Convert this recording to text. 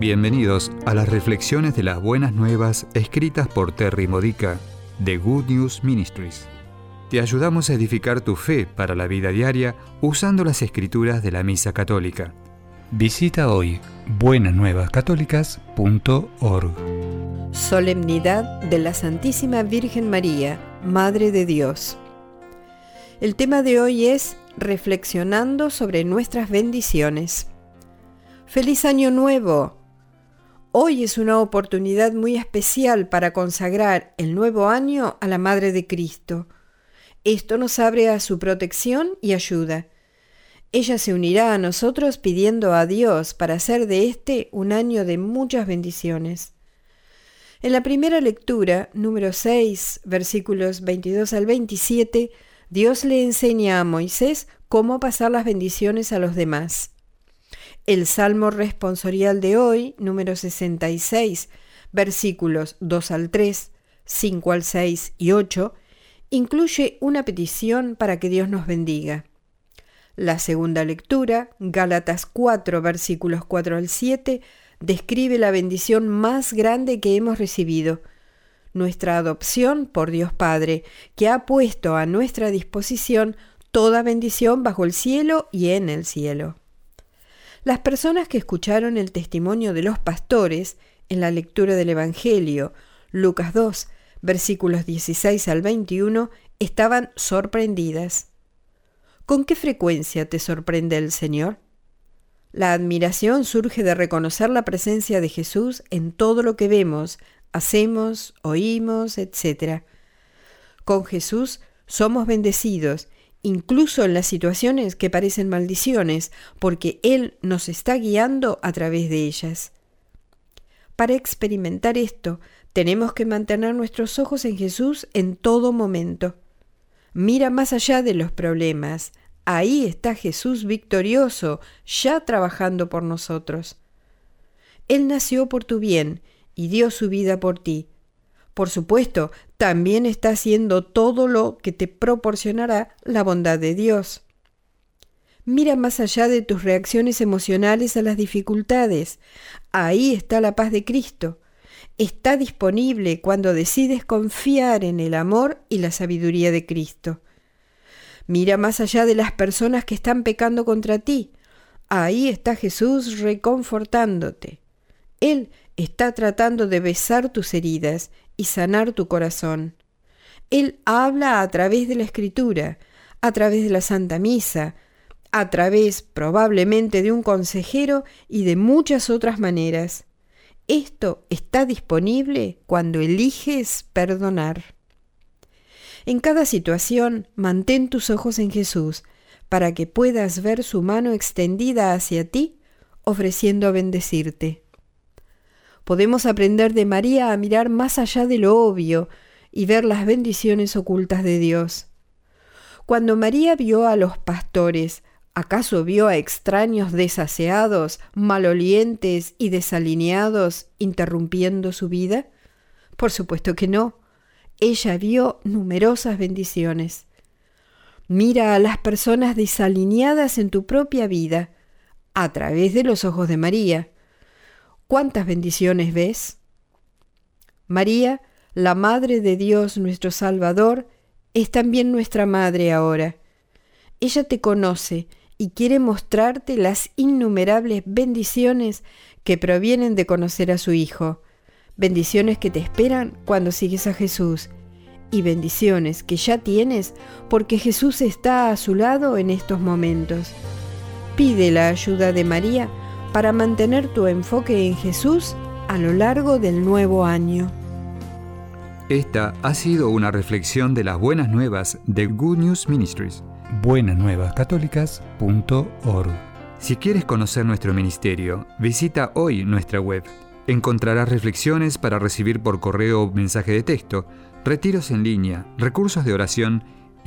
Bienvenidos a las reflexiones de las buenas nuevas escritas por Terry Modica de Good News Ministries. Te ayudamos a edificar tu fe para la vida diaria usando las escrituras de la Misa Católica. Visita hoy buenasnuevascatólicas.org. Solemnidad de la Santísima Virgen María, Madre de Dios. El tema de hoy es Reflexionando sobre nuestras bendiciones. ¡Feliz Año Nuevo! Hoy es una oportunidad muy especial para consagrar el nuevo año a la Madre de Cristo. Esto nos abre a su protección y ayuda. Ella se unirá a nosotros pidiendo a Dios para hacer de este un año de muchas bendiciones. En la primera lectura, número 6, versículos 22 al 27, Dios le enseña a Moisés cómo pasar las bendiciones a los demás. El Salmo responsorial de hoy, número 66, versículos 2 al 3, 5 al 6 y 8, incluye una petición para que Dios nos bendiga. La segunda lectura, Gálatas 4, versículos 4 al 7, describe la bendición más grande que hemos recibido, nuestra adopción por Dios Padre, que ha puesto a nuestra disposición toda bendición bajo el cielo y en el cielo. Las personas que escucharon el testimonio de los pastores en la lectura del Evangelio, Lucas 2, versículos 16 al 21, estaban sorprendidas. ¿Con qué frecuencia te sorprende el Señor? La admiración surge de reconocer la presencia de Jesús en todo lo que vemos, hacemos, oímos, etc. Con Jesús somos bendecidos incluso en las situaciones que parecen maldiciones, porque Él nos está guiando a través de ellas. Para experimentar esto, tenemos que mantener nuestros ojos en Jesús en todo momento. Mira más allá de los problemas. Ahí está Jesús victorioso, ya trabajando por nosotros. Él nació por tu bien y dio su vida por ti. Por supuesto, también está haciendo todo lo que te proporcionará la bondad de Dios. Mira más allá de tus reacciones emocionales a las dificultades. Ahí está la paz de Cristo. Está disponible cuando decides confiar en el amor y la sabiduría de Cristo. Mira más allá de las personas que están pecando contra ti. Ahí está Jesús reconfortándote. Él está tratando de besar tus heridas y sanar tu corazón. Él habla a través de la escritura, a través de la Santa Misa, a través probablemente de un consejero y de muchas otras maneras. Esto está disponible cuando eliges perdonar. En cada situación, mantén tus ojos en Jesús para que puedas ver su mano extendida hacia ti, ofreciendo bendecirte. Podemos aprender de María a mirar más allá de lo obvio y ver las bendiciones ocultas de Dios. Cuando María vio a los pastores, ¿acaso vio a extraños desaseados, malolientes y desalineados interrumpiendo su vida? Por supuesto que no. Ella vio numerosas bendiciones. Mira a las personas desalineadas en tu propia vida a través de los ojos de María. ¿Cuántas bendiciones ves? María, la Madre de Dios nuestro Salvador, es también nuestra Madre ahora. Ella te conoce y quiere mostrarte las innumerables bendiciones que provienen de conocer a su Hijo, bendiciones que te esperan cuando sigues a Jesús y bendiciones que ya tienes porque Jesús está a su lado en estos momentos. Pide la ayuda de María para mantener tu enfoque en Jesús a lo largo del nuevo año. Esta ha sido una reflexión de las buenas nuevas de Good News Ministries. Buenasnuevascatólicas.org Si quieres conocer nuestro ministerio, visita hoy nuestra web. Encontrarás reflexiones para recibir por correo o mensaje de texto, retiros en línea, recursos de oración